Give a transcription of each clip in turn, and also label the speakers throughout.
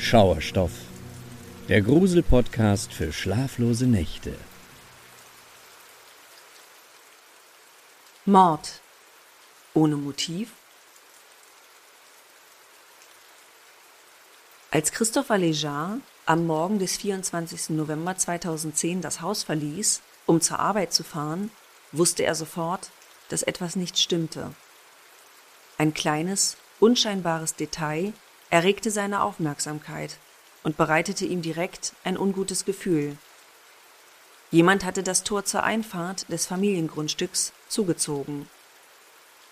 Speaker 1: Schauerstoff, der Grusel-Podcast für schlaflose Nächte.
Speaker 2: Mord ohne Motiv? Als Christopher Lejar am Morgen des 24. November 2010 das Haus verließ, um zur Arbeit zu fahren, wusste er sofort, dass etwas nicht stimmte. Ein kleines, unscheinbares Detail erregte seine Aufmerksamkeit und bereitete ihm direkt ein ungutes Gefühl. Jemand hatte das Tor zur Einfahrt des Familiengrundstücks zugezogen.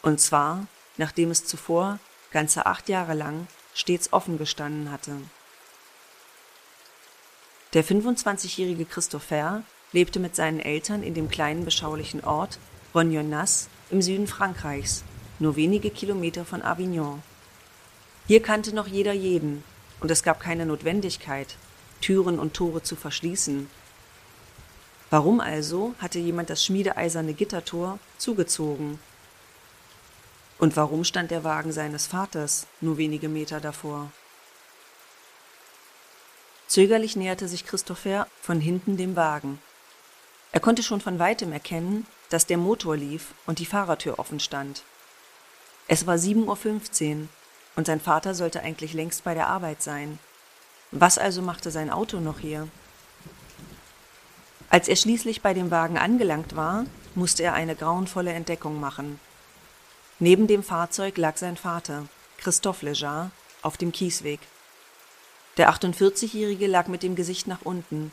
Speaker 2: Und zwar, nachdem es zuvor ganze acht Jahre lang stets offen gestanden hatte. Der 25-jährige Christopher lebte mit seinen Eltern in dem kleinen beschaulichen Ort Rognonas im Süden Frankreichs, nur wenige Kilometer von Avignon. Hier kannte noch jeder jeden, und es gab keine Notwendigkeit, Türen und Tore zu verschließen. Warum also hatte jemand das schmiedeeiserne Gittertor zugezogen? Und warum stand der Wagen seines Vaters nur wenige Meter davor? Zögerlich näherte sich Christopher von hinten dem Wagen. Er konnte schon von weitem erkennen, dass der Motor lief und die Fahrertür offen stand. Es war 7.15 Uhr und sein Vater sollte eigentlich längst bei der Arbeit sein. Was also machte sein Auto noch hier? Als er schließlich bei dem Wagen angelangt war, musste er eine grauenvolle Entdeckung machen. Neben dem Fahrzeug lag sein Vater, Christophe Lejar, auf dem Kiesweg. Der 48-Jährige lag mit dem Gesicht nach unten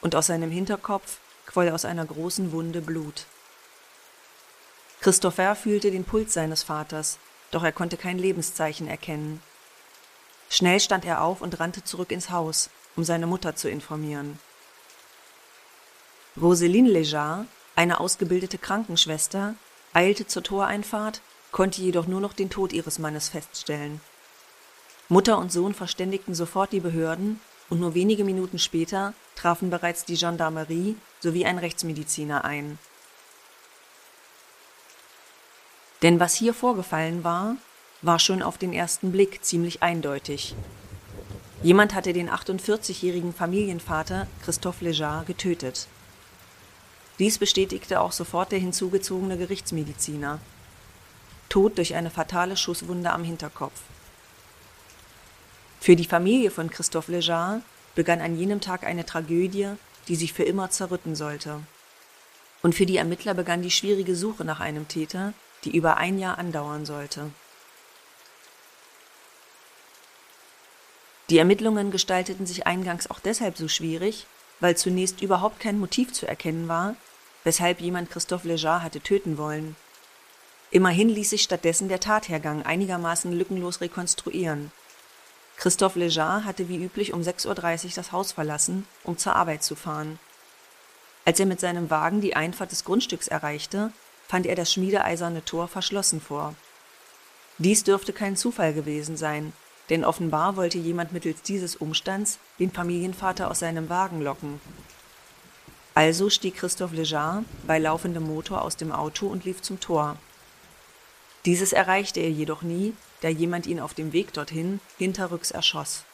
Speaker 2: und aus seinem Hinterkopf quoll aus einer großen Wunde Blut. Christopher fühlte den Puls seines Vaters doch er konnte kein Lebenszeichen erkennen. Schnell stand er auf und rannte zurück ins Haus, um seine Mutter zu informieren. Roseline Lejar, eine ausgebildete Krankenschwester, eilte zur Toreinfahrt, konnte jedoch nur noch den Tod ihres Mannes feststellen. Mutter und Sohn verständigten sofort die Behörden und nur wenige Minuten später trafen bereits die Gendarmerie sowie ein Rechtsmediziner ein. Denn was hier vorgefallen war, war schon auf den ersten Blick ziemlich eindeutig. Jemand hatte den 48-jährigen Familienvater Christophe Lejar getötet. Dies bestätigte auch sofort der hinzugezogene Gerichtsmediziner. Tod durch eine fatale Schusswunde am Hinterkopf. Für die Familie von Christophe Lejar begann an jenem Tag eine Tragödie, die sich für immer zerrütten sollte. Und für die Ermittler begann die schwierige Suche nach einem Täter, die über ein Jahr andauern sollte. Die Ermittlungen gestalteten sich eingangs auch deshalb so schwierig, weil zunächst überhaupt kein Motiv zu erkennen war, weshalb jemand Christophe Lejar hatte töten wollen. Immerhin ließ sich stattdessen der Tathergang einigermaßen lückenlos rekonstruieren. Christophe Lejar hatte wie üblich um 6.30 Uhr das Haus verlassen, um zur Arbeit zu fahren. Als er mit seinem Wagen die Einfahrt des Grundstücks erreichte, fand er das schmiedeeiserne Tor verschlossen vor. Dies dürfte kein Zufall gewesen sein, denn offenbar wollte jemand mittels dieses Umstands den Familienvater aus seinem Wagen locken. Also stieg Christophe Lejar bei laufendem Motor aus dem Auto und lief zum Tor. Dieses erreichte er jedoch nie, da jemand ihn auf dem Weg dorthin hinterrücks erschoss.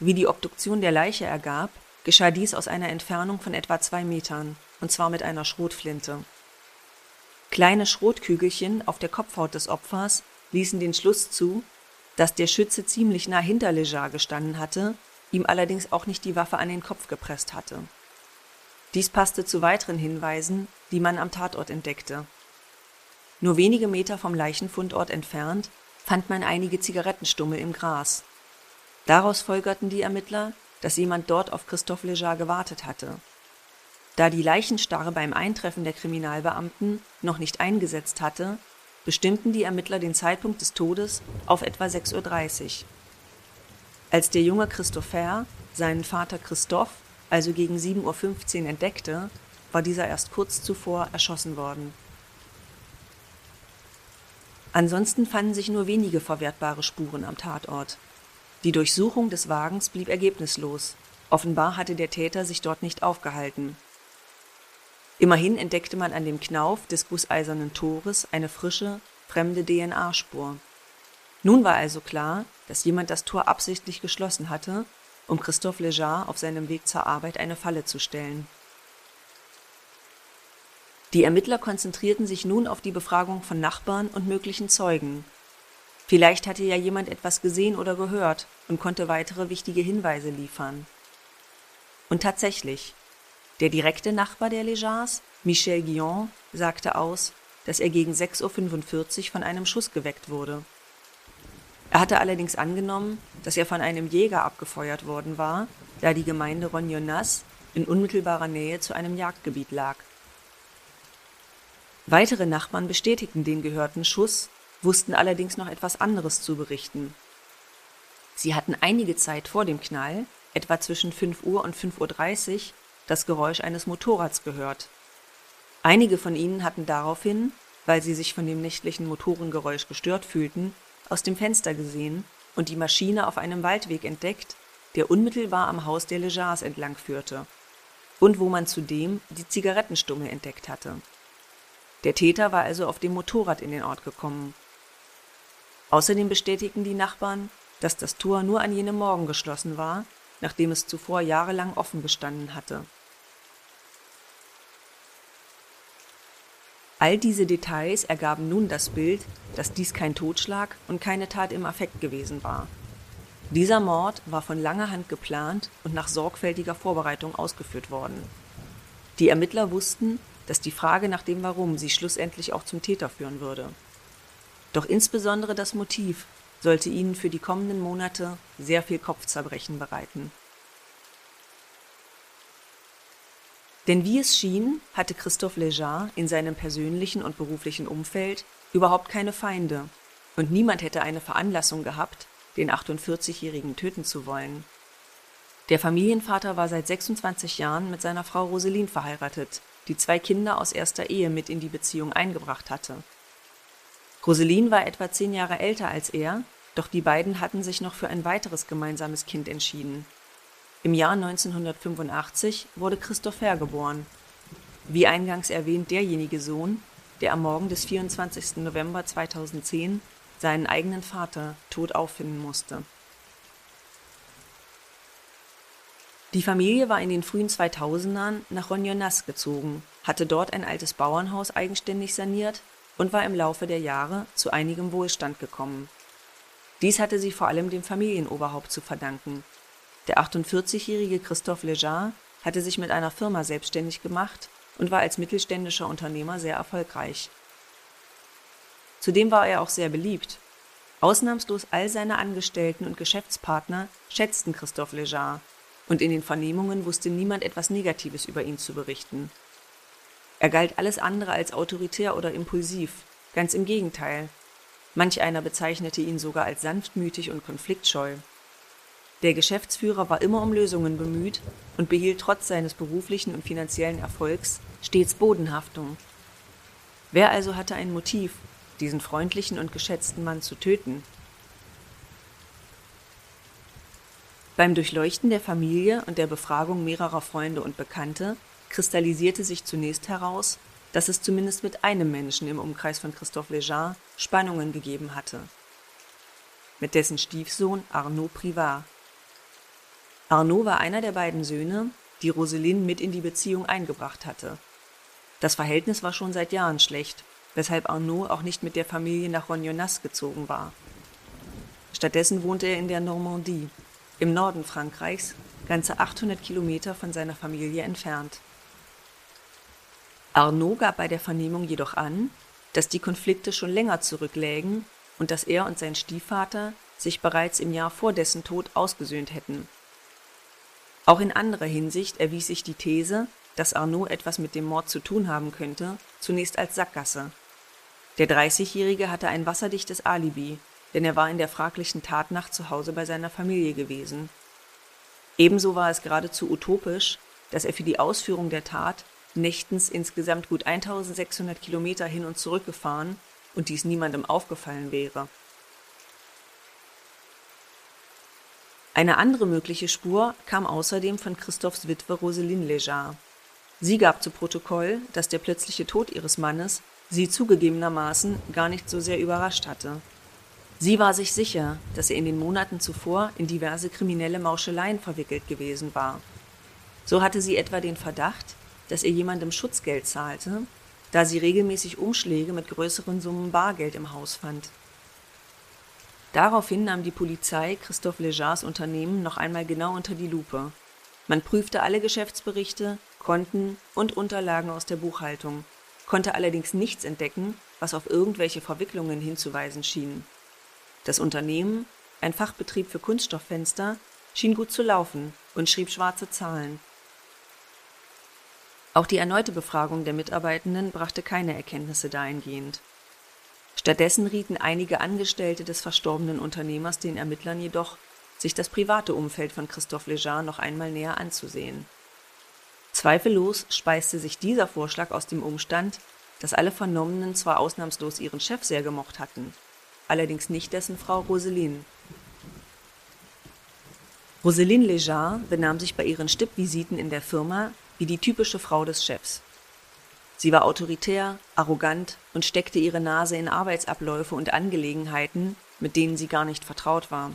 Speaker 2: Wie die Obduktion der Leiche ergab, geschah dies aus einer Entfernung von etwa zwei Metern und zwar mit einer Schrotflinte. Kleine Schrotkügelchen auf der Kopfhaut des Opfers ließen den Schluss zu, dass der Schütze ziemlich nah hinter Lejar gestanden hatte, ihm allerdings auch nicht die Waffe an den Kopf gepresst hatte. Dies passte zu weiteren Hinweisen, die man am Tatort entdeckte. Nur wenige Meter vom Leichenfundort entfernt fand man einige Zigarettenstummel im Gras. Daraus folgerten die Ermittler, dass jemand dort auf Christophe Lejar gewartet hatte. Da die Leichenstarre beim Eintreffen der Kriminalbeamten noch nicht eingesetzt hatte, bestimmten die Ermittler den Zeitpunkt des Todes auf etwa 6.30 Uhr. Als der junge Christopher seinen Vater Christoph also gegen 7.15 Uhr entdeckte, war dieser erst kurz zuvor erschossen worden. Ansonsten fanden sich nur wenige verwertbare Spuren am Tatort. Die Durchsuchung des Wagens blieb ergebnislos. Offenbar hatte der Täter sich dort nicht aufgehalten. Immerhin entdeckte man an dem Knauf des gusseisernen Tores eine frische, fremde DNA-Spur. Nun war also klar, dass jemand das Tor absichtlich geschlossen hatte, um Christophe Lejar auf seinem Weg zur Arbeit eine Falle zu stellen. Die Ermittler konzentrierten sich nun auf die Befragung von Nachbarn und möglichen Zeugen. Vielleicht hatte ja jemand etwas gesehen oder gehört und konnte weitere wichtige Hinweise liefern. Und tatsächlich, der direkte Nachbar der Lejars, Michel Guillon, sagte aus, dass er gegen 6.45 Uhr von einem Schuss geweckt wurde. Er hatte allerdings angenommen, dass er von einem Jäger abgefeuert worden war, da die Gemeinde Rognonas in unmittelbarer Nähe zu einem Jagdgebiet lag. Weitere Nachbarn bestätigten den gehörten Schuss, wussten allerdings noch etwas anderes zu berichten. Sie hatten einige Zeit vor dem Knall, etwa zwischen 5 Uhr und 5.30 Uhr, das Geräusch eines Motorrads gehört. Einige von ihnen hatten daraufhin, weil sie sich von dem nächtlichen Motorengeräusch gestört fühlten, aus dem Fenster gesehen und die Maschine auf einem Waldweg entdeckt, der unmittelbar am Haus der Lejars entlang führte und wo man zudem die Zigarettenstumme entdeckt hatte. Der Täter war also auf dem Motorrad in den Ort gekommen. Außerdem bestätigten die Nachbarn, dass das Tor nur an jenem Morgen geschlossen war, nachdem es zuvor jahrelang offen gestanden hatte. All diese Details ergaben nun das Bild, dass dies kein Totschlag und keine Tat im Affekt gewesen war. Dieser Mord war von langer Hand geplant und nach sorgfältiger Vorbereitung ausgeführt worden. Die Ermittler wussten, dass die Frage nach dem Warum sie schlussendlich auch zum Täter führen würde. Doch insbesondere das Motiv sollte ihnen für die kommenden Monate sehr viel Kopfzerbrechen bereiten. Denn wie es schien, hatte Christophe Lejar in seinem persönlichen und beruflichen Umfeld überhaupt keine Feinde und niemand hätte eine Veranlassung gehabt, den 48-Jährigen töten zu wollen. Der Familienvater war seit 26 Jahren mit seiner Frau Roseline verheiratet, die zwei Kinder aus erster Ehe mit in die Beziehung eingebracht hatte. Roseline war etwa zehn Jahre älter als er, doch die beiden hatten sich noch für ein weiteres gemeinsames Kind entschieden, im Jahr 1985 wurde Christopher geboren, wie eingangs erwähnt derjenige Sohn, der am Morgen des 24. November 2010 seinen eigenen Vater tot auffinden musste. Die Familie war in den frühen 2000ern nach Ronjonas gezogen, hatte dort ein altes Bauernhaus eigenständig saniert und war im Laufe der Jahre zu einigem Wohlstand gekommen. Dies hatte sie vor allem dem Familienoberhaupt zu verdanken, der 48-jährige Christophe Lejar hatte sich mit einer Firma selbstständig gemacht und war als mittelständischer Unternehmer sehr erfolgreich. Zudem war er auch sehr beliebt. Ausnahmslos all seine Angestellten und Geschäftspartner schätzten Christophe Lejar, und in den Vernehmungen wusste niemand etwas Negatives über ihn zu berichten. Er galt alles andere als autoritär oder impulsiv, ganz im Gegenteil. Manch einer bezeichnete ihn sogar als sanftmütig und konfliktscheu. Der Geschäftsführer war immer um Lösungen bemüht und behielt trotz seines beruflichen und finanziellen Erfolgs stets Bodenhaftung. Wer also hatte ein Motiv, diesen freundlichen und geschätzten Mann zu töten? Beim Durchleuchten der Familie und der Befragung mehrerer Freunde und Bekannte kristallisierte sich zunächst heraus, dass es zumindest mit einem Menschen im Umkreis von Christophe Lejean Spannungen gegeben hatte. Mit dessen Stiefsohn Arnaud Privard, Arnaud war einer der beiden Söhne, die Roseline mit in die Beziehung eingebracht hatte. Das Verhältnis war schon seit Jahren schlecht, weshalb Arnaud auch nicht mit der Familie nach Rognonas gezogen war. Stattdessen wohnte er in der Normandie, im Norden Frankreichs, ganze 800 Kilometer von seiner Familie entfernt. Arnaud gab bei der Vernehmung jedoch an, dass die Konflikte schon länger zurücklägen und dass er und sein Stiefvater sich bereits im Jahr vor dessen Tod ausgesöhnt hätten. Auch in anderer Hinsicht erwies sich die These, dass Arnaud etwas mit dem Mord zu tun haben könnte, zunächst als Sackgasse. Der 30-Jährige hatte ein wasserdichtes Alibi, denn er war in der fraglichen Tatnacht zu Hause bei seiner Familie gewesen. Ebenso war es geradezu utopisch, dass er für die Ausführung der Tat nächtens insgesamt gut 1600 Kilometer hin und zurück gefahren und dies niemandem aufgefallen wäre. Eine andere mögliche Spur kam außerdem von Christophs Witwe Roseline Lejar. Sie gab zu Protokoll, dass der plötzliche Tod ihres Mannes sie zugegebenermaßen gar nicht so sehr überrascht hatte. Sie war sich sicher, dass er in den Monaten zuvor in diverse kriminelle Mauscheleien verwickelt gewesen war. So hatte sie etwa den Verdacht, dass er jemandem Schutzgeld zahlte, da sie regelmäßig Umschläge mit größeren Summen Bargeld im Haus fand. Daraufhin nahm die Polizei Christophe Legars Unternehmen noch einmal genau unter die Lupe. Man prüfte alle Geschäftsberichte, Konten und Unterlagen aus der Buchhaltung, konnte allerdings nichts entdecken, was auf irgendwelche Verwicklungen hinzuweisen schien. Das Unternehmen, ein Fachbetrieb für Kunststofffenster, schien gut zu laufen und schrieb schwarze Zahlen. Auch die erneute Befragung der Mitarbeitenden brachte keine Erkenntnisse dahingehend. Stattdessen rieten einige Angestellte des verstorbenen Unternehmers den Ermittlern jedoch, sich das private Umfeld von Christophe Lejar noch einmal näher anzusehen. Zweifellos speiste sich dieser Vorschlag aus dem Umstand, dass alle Vernommenen zwar ausnahmslos ihren Chef sehr gemocht hatten, allerdings nicht dessen Frau Roseline. Roseline Lejar benahm sich bei ihren Stippvisiten in der Firma wie die typische Frau des Chefs. Sie war autoritär, arrogant und steckte ihre Nase in Arbeitsabläufe und Angelegenheiten, mit denen sie gar nicht vertraut war.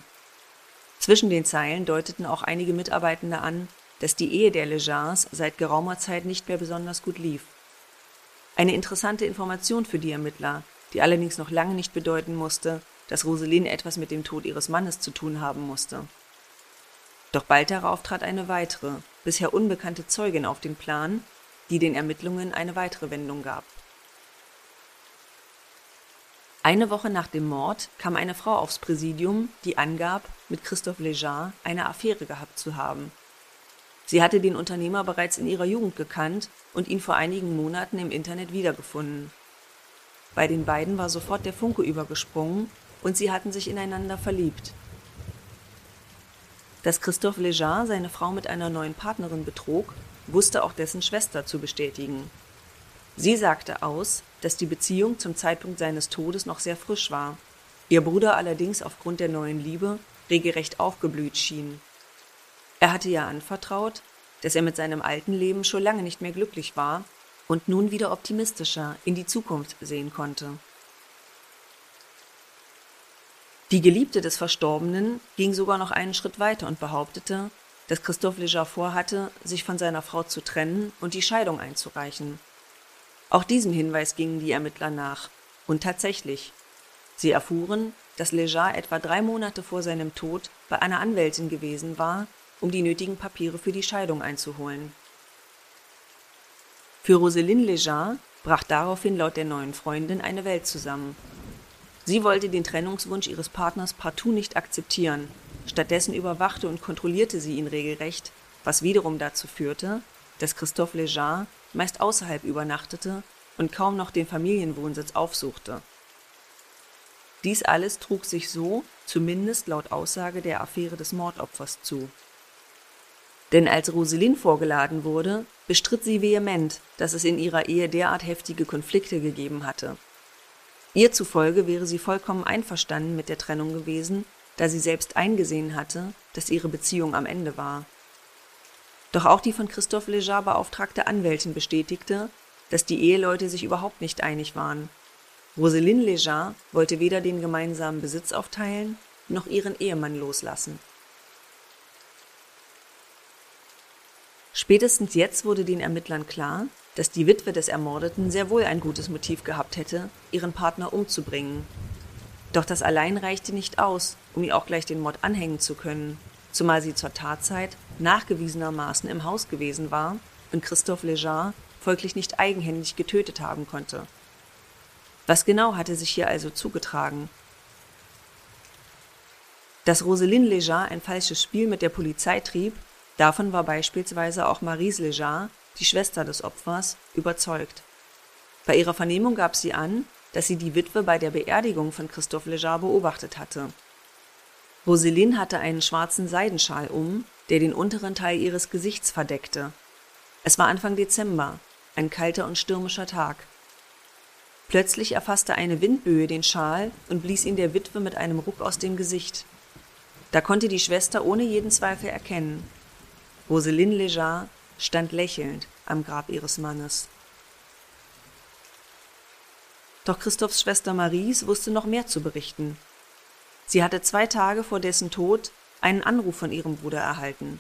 Speaker 2: Zwischen den Zeilen deuteten auch einige Mitarbeitende an, dass die Ehe der Legars seit geraumer Zeit nicht mehr besonders gut lief. Eine interessante Information für die Ermittler, die allerdings noch lange nicht bedeuten musste, dass Roseline etwas mit dem Tod ihres Mannes zu tun haben musste. Doch bald darauf trat eine weitere, bisher unbekannte Zeugin auf den Plan, die den Ermittlungen eine weitere Wendung gab. Eine Woche nach dem Mord kam eine Frau aufs Präsidium, die angab, mit Christophe Lejar eine Affäre gehabt zu haben. Sie hatte den Unternehmer bereits in ihrer Jugend gekannt und ihn vor einigen Monaten im Internet wiedergefunden. Bei den beiden war sofort der Funke übergesprungen und sie hatten sich ineinander verliebt. Dass Christophe Lejar seine Frau mit einer neuen Partnerin betrog, wusste auch dessen Schwester zu bestätigen. Sie sagte aus, dass die Beziehung zum Zeitpunkt seines Todes noch sehr frisch war, ihr Bruder allerdings aufgrund der neuen Liebe regelrecht aufgeblüht schien. Er hatte ihr anvertraut, dass er mit seinem alten Leben schon lange nicht mehr glücklich war und nun wieder optimistischer in die Zukunft sehen konnte. Die Geliebte des Verstorbenen ging sogar noch einen Schritt weiter und behauptete, dass Christophe Leger vorhatte, sich von seiner Frau zu trennen und die Scheidung einzureichen. Auch diesem Hinweis gingen die Ermittler nach. Und tatsächlich. Sie erfuhren, dass Lejar etwa drei Monate vor seinem Tod bei einer Anwältin gewesen war um die nötigen Papiere für die Scheidung einzuholen. Für Roselyne Lejar brach daraufhin laut der neuen Freundin eine Welt zusammen. Sie wollte den Trennungswunsch ihres Partners partout nicht akzeptieren, stattdessen überwachte und kontrollierte sie ihn regelrecht, was wiederum dazu führte, dass Christophe Lejar meist außerhalb übernachtete und kaum noch den Familienwohnsitz aufsuchte. Dies alles trug sich so, zumindest laut Aussage der Affäre des Mordopfers zu. Denn als Roselin vorgeladen wurde, bestritt sie vehement, dass es in ihrer Ehe derart heftige Konflikte gegeben hatte. Ihr zufolge wäre sie vollkommen einverstanden mit der Trennung gewesen, da sie selbst eingesehen hatte, dass ihre Beziehung am Ende war. Doch auch die von Christophe Lejar beauftragte Anwältin bestätigte, dass die Eheleute sich überhaupt nicht einig waren. Roseline Lejar wollte weder den gemeinsamen Besitz aufteilen, noch ihren Ehemann loslassen. Spätestens jetzt wurde den Ermittlern klar, dass die Witwe des Ermordeten sehr wohl ein gutes Motiv gehabt hätte, ihren Partner umzubringen. Doch das allein reichte nicht aus, um ihr auch gleich den Mord anhängen zu können, zumal sie zur Tatzeit nachgewiesenermaßen im Haus gewesen war und Christophe Lejar folglich nicht eigenhändig getötet haben konnte. Was genau hatte sich hier also zugetragen? Dass Roseline Lejar ein falsches Spiel mit der Polizei trieb, Davon war beispielsweise auch Marise Lejar, die Schwester des Opfers, überzeugt. Bei ihrer Vernehmung gab sie an, dass sie die Witwe bei der Beerdigung von Christophe Lejar beobachtet hatte. Roseline hatte einen schwarzen Seidenschal um, der den unteren Teil ihres Gesichts verdeckte. Es war Anfang Dezember, ein kalter und stürmischer Tag. Plötzlich erfasste eine Windböe den Schal und blies ihn der Witwe mit einem Ruck aus dem Gesicht. Da konnte die Schwester ohne jeden Zweifel erkennen, Roseline Lejar stand lächelnd am Grab ihres Mannes. Doch Christophs Schwester Maries wusste noch mehr zu berichten. Sie hatte zwei Tage vor dessen Tod einen Anruf von ihrem Bruder erhalten.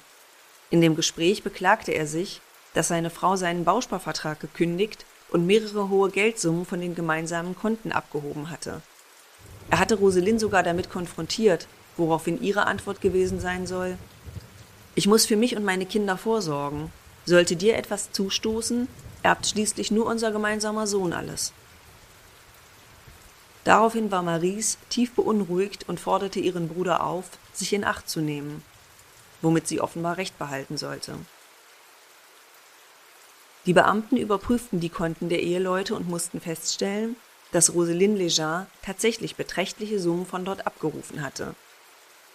Speaker 2: In dem Gespräch beklagte er sich, dass seine Frau seinen Bausparvertrag gekündigt und mehrere hohe Geldsummen von den gemeinsamen Konten abgehoben hatte. Er hatte Rosalind sogar damit konfrontiert, woraufhin ihre Antwort gewesen sein soll Ich muss für mich und meine Kinder vorsorgen. Sollte dir etwas zustoßen, erbt schließlich nur unser gemeinsamer Sohn alles. Daraufhin war Maries tief beunruhigt und forderte ihren Bruder auf, sich in Acht zu nehmen, womit sie offenbar Recht behalten sollte. Die Beamten überprüften die Konten der Eheleute und mussten feststellen, dass Roselyne Lejean tatsächlich beträchtliche Summen von dort abgerufen hatte.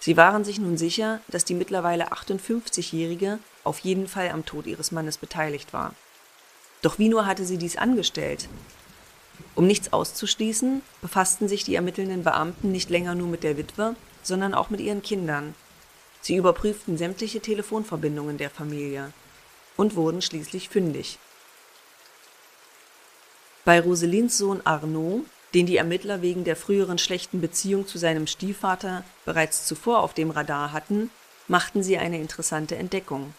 Speaker 2: Sie waren sich nun sicher, dass die mittlerweile 58-Jährige auf jeden Fall am Tod ihres Mannes beteiligt war. Doch wie nur hatte sie dies angestellt? Um nichts auszuschließen, befassten sich die ermittelnden Beamten nicht länger nur mit der Witwe, sondern auch mit ihren Kindern. Sie überprüften sämtliche Telefonverbindungen der Familie und wurden schließlich fündig. Bei Roselins Sohn Arnaud, den die Ermittler wegen der früheren schlechten Beziehung zu seinem Stiefvater bereits zuvor auf dem Radar hatten, machten sie eine interessante Entdeckung.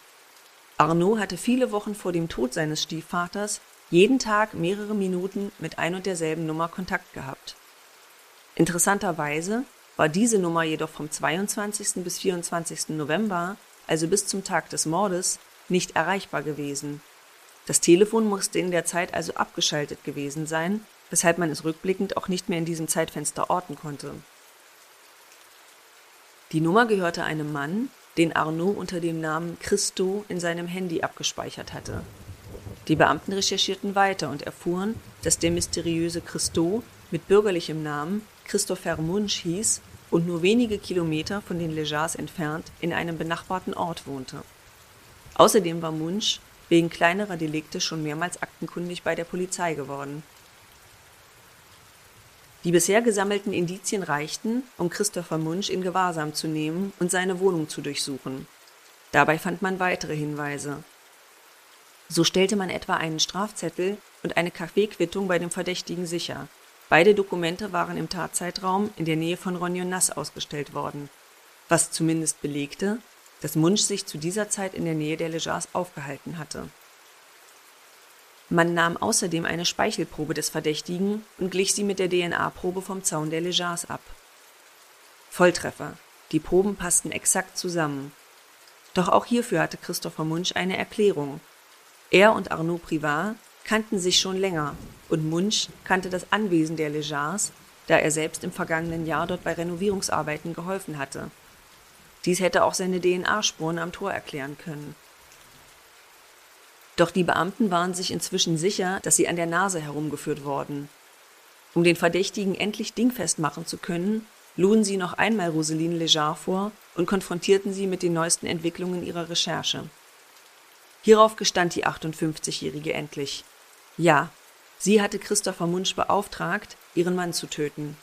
Speaker 2: Arnaud hatte viele Wochen vor dem Tod seines Stiefvaters jeden Tag mehrere Minuten mit ein und derselben Nummer Kontakt gehabt. Interessanterweise war diese Nummer jedoch vom 22. bis 24. November, also bis zum Tag des Mordes, nicht erreichbar gewesen. Das Telefon musste in der Zeit also abgeschaltet gewesen sein, weshalb man es rückblickend auch nicht mehr in diesem Zeitfenster orten konnte. Die Nummer gehörte einem Mann, den Arnaud unter dem Namen Christo in seinem Handy abgespeichert hatte. Die Beamten recherchierten weiter und erfuhren, dass der mysteriöse Christo mit bürgerlichem Namen Christopher Munch hieß und nur wenige Kilometer von den Lejars entfernt in einem benachbarten Ort wohnte. Außerdem war Munch wegen kleinerer Delikte schon mehrmals aktenkundig bei der Polizei geworden. Die bisher gesammelten Indizien reichten, um Christopher Munch in Gewahrsam zu nehmen und seine Wohnung zu durchsuchen. Dabei fand man weitere Hinweise. So stellte man etwa einen Strafzettel und eine Kaffeequittung bei dem Verdächtigen sicher. Beide Dokumente waren im Tatzeitraum in der Nähe von Ronjonas ausgestellt worden, was zumindest belegte, dass Munch sich zu dieser Zeit in der Nähe der Lejars aufgehalten hatte. Man nahm außerdem eine Speichelprobe des Verdächtigen und glich sie mit der DNA-Probe vom Zaun der Lejars ab. Volltreffer. Die Proben passten exakt zusammen. Doch auch hierfür hatte Christopher Munch eine Erklärung. Er und Arnaud Privat kannten sich schon länger und Munch kannte das Anwesen der Lejars, da er selbst im vergangenen Jahr dort bei Renovierungsarbeiten geholfen hatte. Dies hätte auch seine DNA-Spuren am Tor erklären können. Doch die Beamten waren sich inzwischen sicher, dass sie an der Nase herumgeführt worden. Um den Verdächtigen endlich dingfest machen zu können, luden sie noch einmal Roseline Lejar vor und konfrontierten sie mit den neuesten Entwicklungen ihrer Recherche. Hierauf gestand die 58-Jährige endlich. Ja, sie hatte Christopher Munsch beauftragt, ihren Mann zu töten.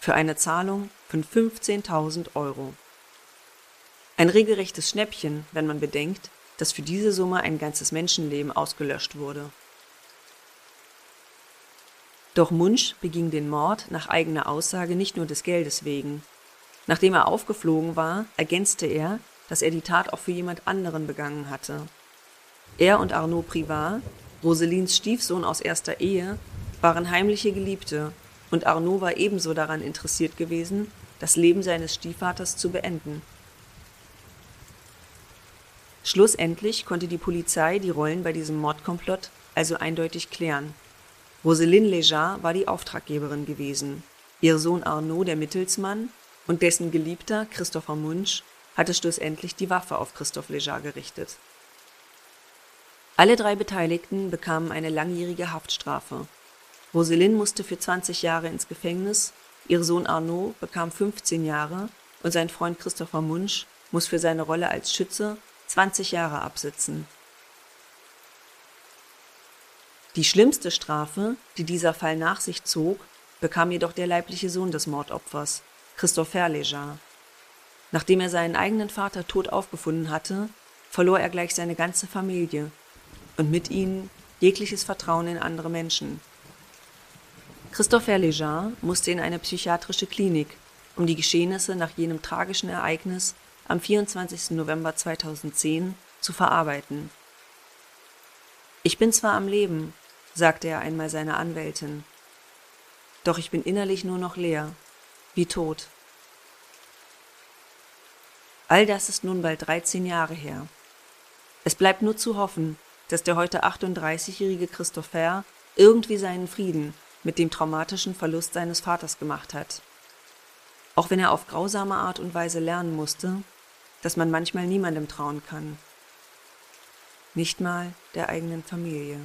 Speaker 2: Für eine Zahlung von 15.000 Euro. Ein regelrechtes Schnäppchen, wenn man bedenkt, dass für diese Summe ein ganzes Menschenleben ausgelöscht wurde. Doch Munch beging den Mord nach eigener Aussage nicht nur des Geldes wegen. Nachdem er aufgeflogen war, ergänzte er, dass er die Tat auch für jemand anderen begangen hatte. Er und Arnaud Privat, Roselins Stiefsohn aus erster Ehe, waren heimliche Geliebte, und Arnaud war ebenso daran interessiert gewesen, das Leben seines Stiefvaters zu beenden. Schlussendlich konnte die Polizei die Rollen bei diesem Mordkomplott also eindeutig klären. Roselyne Lejar war die Auftraggeberin gewesen. Ihr Sohn Arnaud der Mittelsmann und dessen Geliebter Christopher Munch hatte schlussendlich die Waffe auf Christophe Lejar gerichtet. Alle drei Beteiligten bekamen eine langjährige Haftstrafe. Roselyne musste für 20 Jahre ins Gefängnis, ihr Sohn Arnaud bekam 15 Jahre und sein Freund Christopher Munch muss für seine Rolle als Schütze 20 Jahre absitzen. Die schlimmste Strafe, die dieser Fall nach sich zog, bekam jedoch der leibliche Sohn des Mordopfers, Christopher Lejar. Nachdem er seinen eigenen Vater tot aufgefunden hatte, verlor er gleich seine ganze Familie und mit ihnen jegliches Vertrauen in andere Menschen. Christopher Lejar musste in eine psychiatrische Klinik, um die Geschehnisse nach jenem tragischen Ereignis am 24. November 2010 zu verarbeiten. Ich bin zwar am Leben, sagte er einmal seiner Anwältin, doch ich bin innerlich nur noch leer, wie tot. All das ist nun bald 13 Jahre her. Es bleibt nur zu hoffen, dass der heute 38-jährige Christopher irgendwie seinen Frieden mit dem traumatischen Verlust seines Vaters gemacht hat. Auch wenn er auf grausame Art und Weise lernen musste, dass man manchmal niemandem trauen kann. Nicht mal der eigenen Familie.